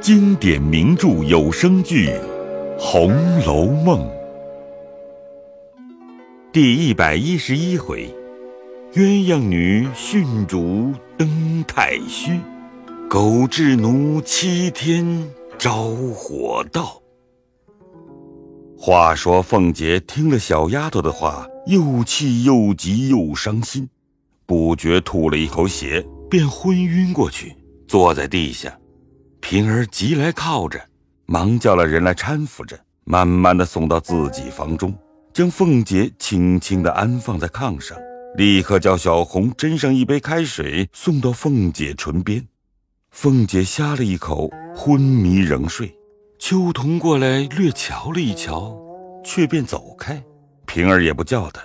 经典名著有声剧《红楼梦》第一百一十一回：鸳鸯女殉主登太虚，狗彘奴七天招火道。话说凤姐听了小丫头的话，又气又急又伤心，不觉吐了一口血，便昏晕过去，坐在地下。平儿急来靠着，忙叫了人来搀扶着，慢慢的送到自己房中，将凤姐轻轻的安放在炕上，立刻叫小红斟上一杯开水送到凤姐唇边。凤姐呷了一口，昏迷仍睡。秋桐过来略瞧了一瞧，却便走开。平儿也不叫他，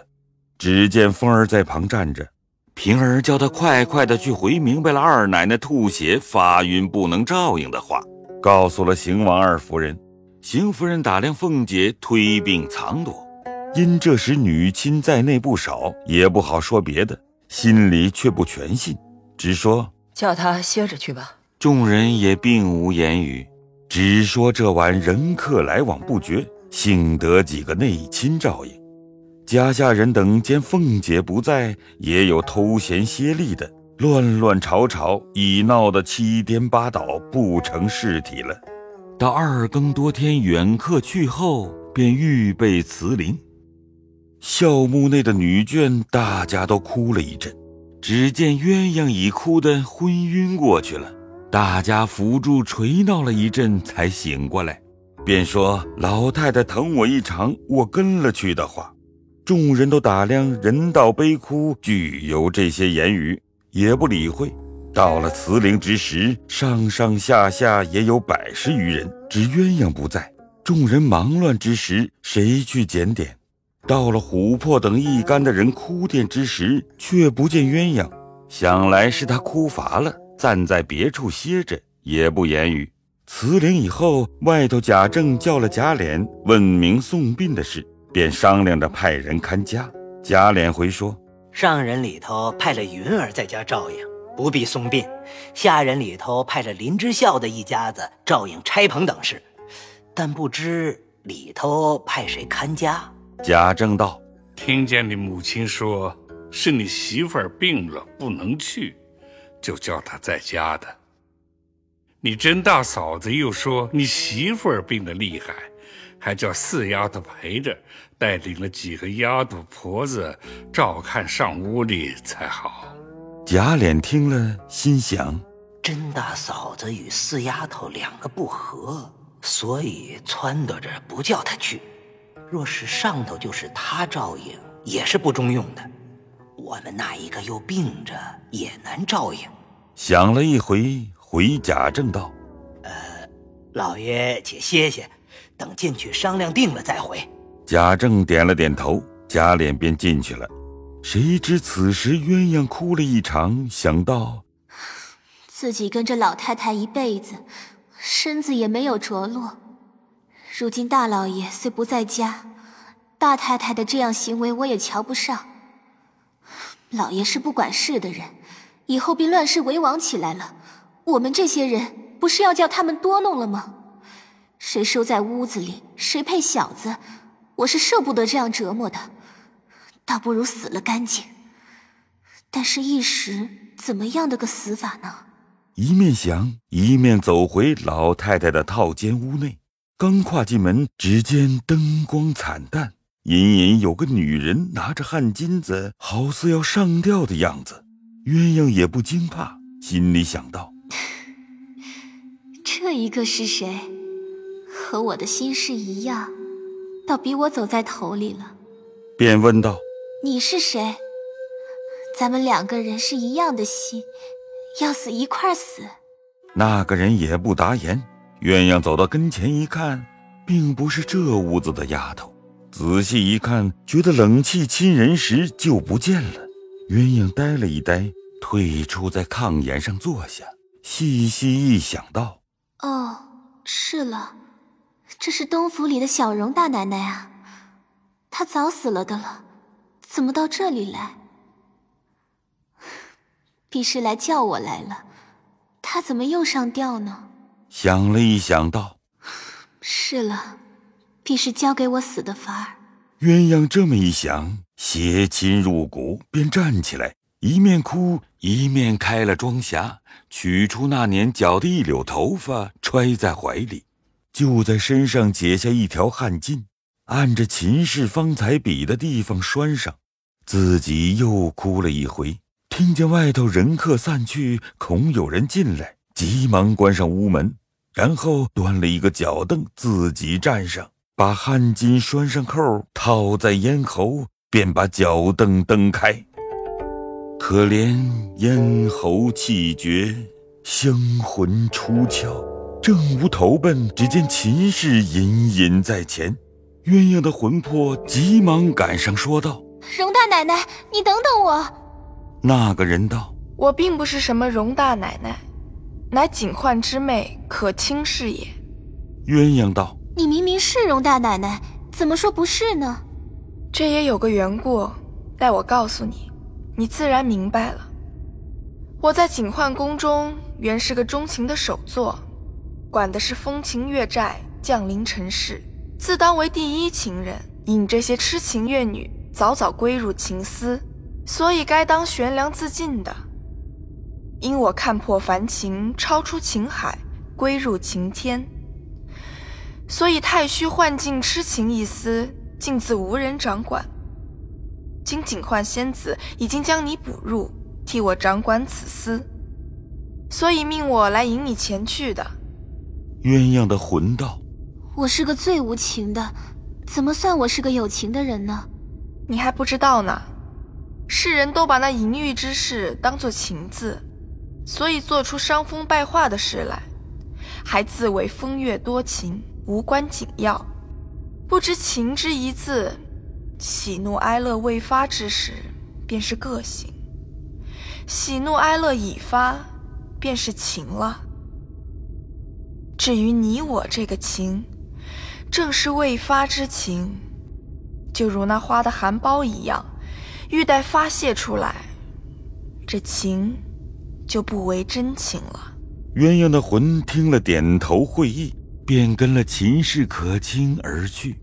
只见凤儿在旁站着。平儿叫他快快的去回明白了二奶奶吐血发晕不能照应的话，告诉了邢王二夫人。邢夫人打量凤姐推病藏躲，因这时女亲在内不少，也不好说别的，心里却不全信，只说叫她歇着去吧。众人也并无言语，只说这晚人客来往不绝，幸得几个内亲照应。家下人等见凤姐不在，也有偷闲歇力的，乱乱吵吵，已闹得七颠八倒，不成事体了。到二更多天，远客去后，便预备辞灵。孝墓内的女眷，大家都哭了一阵。只见鸳鸯已哭得昏晕过去了，大家扶住捶闹了一阵，才醒过来，便说：“老太太疼我一场，我跟了去的话。”众人都打量人道悲哭，俱有这些言语，也不理会。到了辞灵之时，上上下下也有百十余人，只鸳鸯不在。众人忙乱之时，谁去检点？到了琥珀等一干的人哭奠之时，却不见鸳鸯。想来是他哭乏了，暂在别处歇着，也不言语。辞灵以后，外头贾政叫了贾琏，问明送殡的事。便商量着派人看家。贾琏回说：“上人里头派了云儿在家照应，不必送殡；下人里头派了林之孝的一家子照应差棚等事，但不知里头派谁看家。”贾政道：“听见你母亲说是你媳妇儿病了不能去，就叫她在家的。你甄大嫂子又说你媳妇儿病得厉害。”还叫四丫头陪着，带领了几个丫头婆子照看上屋里才好。贾琏听了，心想：甄大嫂子与四丫头两个不和，所以撺掇着不叫她去。若是上头就是她照应，也是不中用的。我们那一个又病着，也难照应。想了一回，回贾政道：“呃，老爷且歇歇。”等进去商量定了再回。贾政点了点头，贾琏便进去了。谁知此时鸳鸯哭了一场，想到 自己跟着老太太一辈子，身子也没有着落。如今大老爷虽不在家，大太太的这样行为我也瞧不上。老爷是不管事的人，以后便乱世为王起来了，我们这些人不是要叫他们多弄了吗？谁收在屋子里，谁配小子？我是受不得这样折磨的，倒不如死了干净。但是，一时怎么样的个死法呢？一面想，一面走回老太太的套间屋内。刚跨进门，只见灯光惨淡，隐隐有个女人拿着汗巾子，好似要上吊的样子。鸳鸯也不惊怕，心里想到：这一个是谁？和我的心事一样，倒比我走在头里了。便问道：“你是谁？咱们两个人是一样的心，要死一块死。”那个人也不答言。鸳鸯走到跟前一看，并不是这屋子的丫头。仔细一看，觉得冷气侵人时就不见了。鸳鸯呆了一呆，退出在炕沿上坐下，细细一想到：“哦，是了。”这是东府里的小荣大奶奶啊，她早死了的了，怎么到这里来？必是来叫我来了，她怎么又上吊呢？想了一想，道：“是了，必是交给我死的法儿。”鸳鸯这么一想，血侵入骨，便站起来，一面哭一面开了装匣，取出那年绞的一绺头发，揣在怀里，就在身上解下一条汗巾，按着秦氏方才比的地方拴上，自己又哭了一回。听见外头人客散去，恐有人进来，急忙关上屋门，然后端了一个脚凳，自己站上，把汗巾拴上扣，套在咽喉，便把脚凳蹬开。可怜咽喉气绝，香魂出窍，正无投奔，只见秦氏隐隐在前，鸳鸯的魂魄急忙赶上，说道：“荣大奶奶，你等等我。”那个人道：“我并不是什么荣大奶奶，乃景焕之妹可卿是也。”鸳鸯道：“你明明是荣大奶奶，怎么说不是呢？”这也有个缘故，待我告诉你，你自然明白了。我在景焕宫中原是个钟情的首座，管的是风情月债、降临尘世，自当为第一情人，引这些痴情怨女早早归入情丝。所以该当悬梁自尽的，因我看破凡情，超出情海，归入情天。所以太虚幻境痴情一丝，竟自无人掌管。今景幻仙子已经将你捕入，替我掌管此丝，所以命我来引你前去的。鸳鸯的魂道：“我是个最无情的，怎么算我是个有情的人呢？你还不知道呢。”世人都把那淫欲之事当作情字，所以做出伤风败化的事来，还自谓风月多情，无关紧要。不知情之一字，喜怒哀乐未发之时，便是个性；喜怒哀乐已发，便是情了。至于你我这个情，正是未发之情，就如那花的含苞一样。欲待发泄出来，这情就不为真情了。鸳鸯的魂听了，点头会意，便跟了秦氏可卿而去。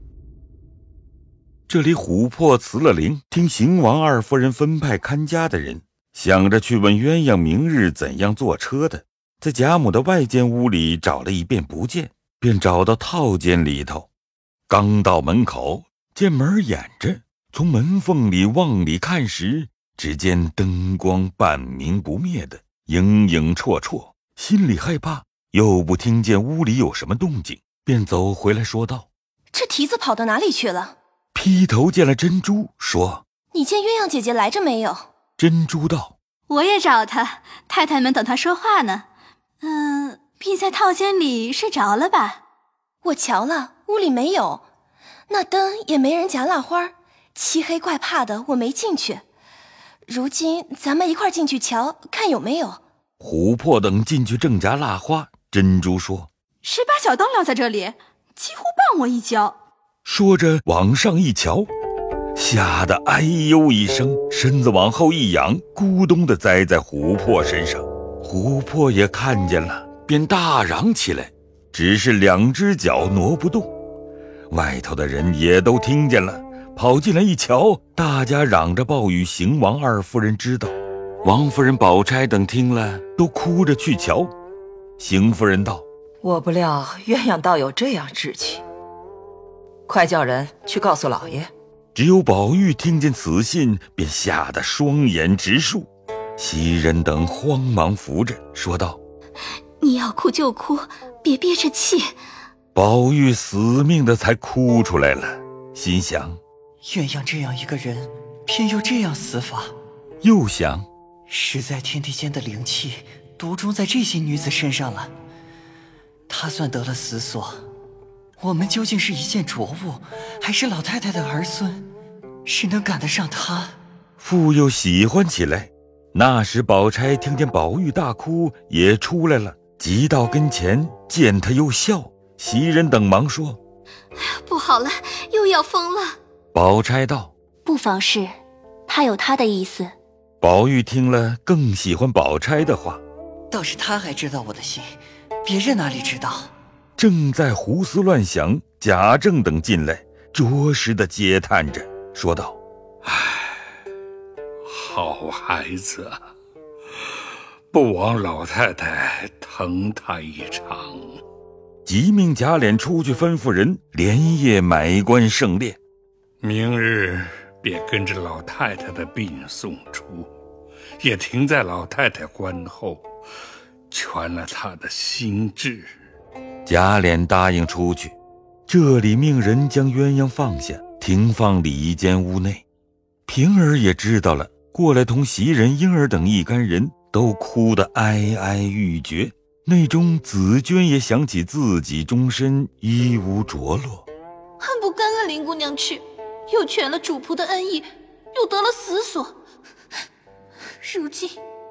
这里琥珀辞了灵，听邢王二夫人分派看家的人，想着去问鸳鸯明日怎样坐车的，在贾母的外间屋里找了一遍不见，便找到套间里头，刚到门口，见门掩着。从门缝里往里看时，只见灯光半明不灭的，影影绰绰，心里害怕，又不听见屋里有什么动静，便走回来说道：“这蹄子跑到哪里去了？”劈头见了珍珠，说：“你见鸳鸯姐姐来着没有？”珍珠道：“我也找她，太太们等她说话呢。嗯，必在套间里睡着了吧？我瞧了，屋里没有，那灯也没人夹蜡花。”漆黑怪怕的，我没进去。如今咱们一块进去瞧看有没有。琥珀等进去正夹蜡花，珍珠说：“谁把小灯撂在这里？几乎绊我一跤。”说着往上一瞧，吓得哎呦一声，身子往后一仰，咕咚的栽在琥珀身上。琥珀也看见了，便大嚷起来，只是两只脚挪不动。外头的人也都听见了。跑进来一瞧，大家嚷着报与邢王二夫人知道。王夫人、宝钗等听了，都哭着去瞧。邢夫人道：“我不料鸳鸯倒有这样志气，快叫人去告诉老爷。”只有宝玉听见此信，便吓得双眼直竖。袭人等慌忙扶着，说道：“你要哭就哭，别憋着气。”宝玉死命的才哭出来了，心想。鸳鸯这样一个人，偏又这样死法，又想，实在天地间的灵气独钟在这些女子身上了。她算得了死所，我们究竟是一件浊物，还是老太太的儿孙？谁能赶得上她？复又喜欢起来。那时宝钗听见宝玉大哭，也出来了，急到跟前，见他又笑。袭人等忙说：“不好了，又要疯了。”宝钗道：“不妨事，他有他的意思。”宝玉听了，更喜欢宝钗的话。倒是他还知道我的心，别人哪里知道？正在胡思乱想，贾政等进来，着实的嗟叹着，说道：“唉，好孩子啊，不枉老太太疼他一场。”即命贾琏出去吩咐人连夜买棺盛殓，明日便跟着老太太的病送出，也停在老太太棺后，全了他的心志。贾琏答应出去，这里命人将鸳鸯放下，停放里一间屋内。平儿也知道了，过来同袭人、莺儿等一干人都哭得哀哀欲绝。内中紫娟也想起自己终身衣无着落，恨不跟了林姑娘去，又全了主仆的恩义，又得了死所。如今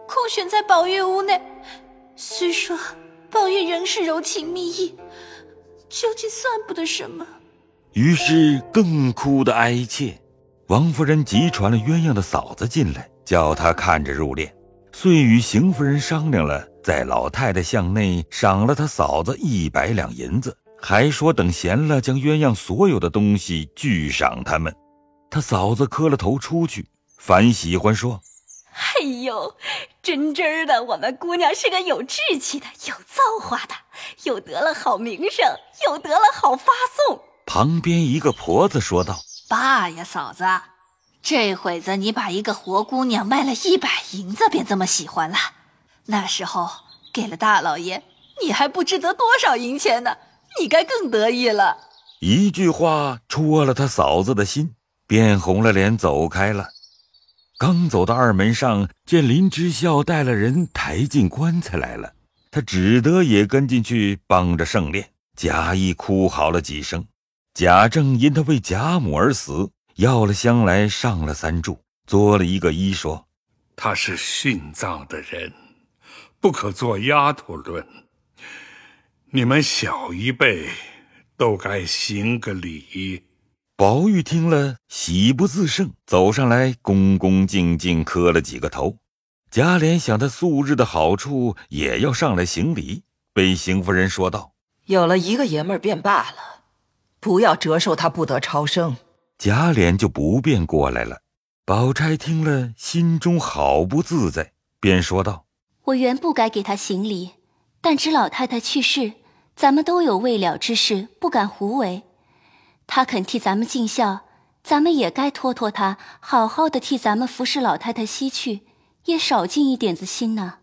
空悬在宝玉屋内，虽说宝玉仍是柔情蜜意，究竟算不得什么。于是更哭得哀切。王夫人急传了鸳鸯的嫂子进来，叫她看着入殓，遂与邢夫人商量了。在老太太巷内赏了她嫂子一百两银子，还说等闲了，将鸳鸯所有的东西俱赏他们。他嫂子磕了头出去，反喜欢说：“哎呦，真真的，我们姑娘是个有志气的、有造化的，又得了好名声，又得了好发送。”旁边一个婆子说道：“爸呀，嫂子，这会子你把一个活姑娘卖了一百银子，便这么喜欢了。”那时候给了大老爷，你还不知得多少银钱呢，你该更得意了。一句话戳了他嫂子的心，变红了脸走开了。刚走到二门上，见林之孝带了人抬进棺材来了，他只得也跟进去帮着盛殓，假意哭嚎了几声。贾政因他为贾母而死，要了香来上了三炷，作了一个揖，说：“他是殉葬的人。”不可做丫头论，你们小一辈都该行个礼。宝玉听了，喜不自胜，走上来，恭恭敬敬磕了几个头。贾琏想他素日的好处，也要上来行礼，被邢夫人说道：“有了一个爷们儿便罢了，不要折寿他不得超生。”贾琏就不便过来了。宝钗听了，心中好不自在，便说道。我原不该给他行礼，但知老太太去世，咱们都有未了之事，不敢胡为。他肯替咱们尽孝，咱们也该托托他，好好的替咱们服侍老太太西去，也少尽一点子心呢。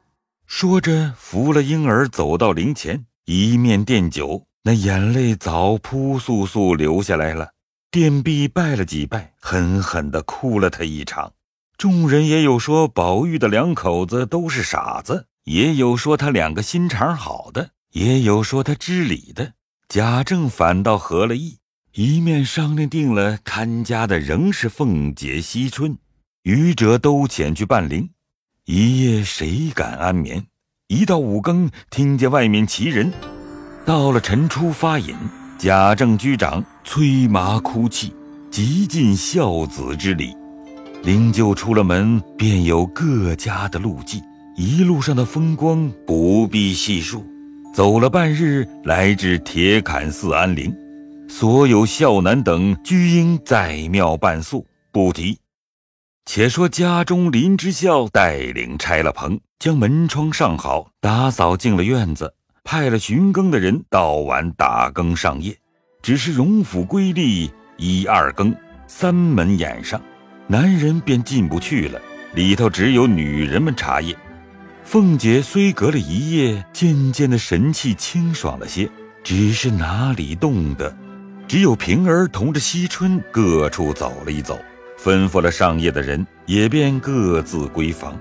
说着，扶了婴儿走到灵前，一面奠酒，那眼泪早扑簌簌流下来了。奠毕拜了几拜，狠狠的哭了他一场。众人也有说宝玉的两口子都是傻子，也有说他两个心肠好的，也有说他知礼的。贾政反倒合了意，一面商量定了看家的仍是凤姐、惜春，余者都遣去办灵。一夜谁敢安眠？一到五更，听见外面齐人。到了晨初发引，贾政居长，催麻哭泣，极尽孝子之礼。灵柩出了门，便有各家的路迹，一路上的风光不必细数。走了半日，来至铁槛寺安灵，所有孝男等俱应在庙伴宿，不提。且说家中林之孝带领拆了棚，将门窗上好，打扫净了院子，派了巡更的人到晚打更上夜。只是荣府规例一二更，三门掩上。男人便进不去了，里头只有女人们茶叶。凤姐虽隔了一夜，渐渐的神气清爽了些，只是哪里动的？只有平儿同着惜春各处走了一走，吩咐了上夜的人，也便各自归房。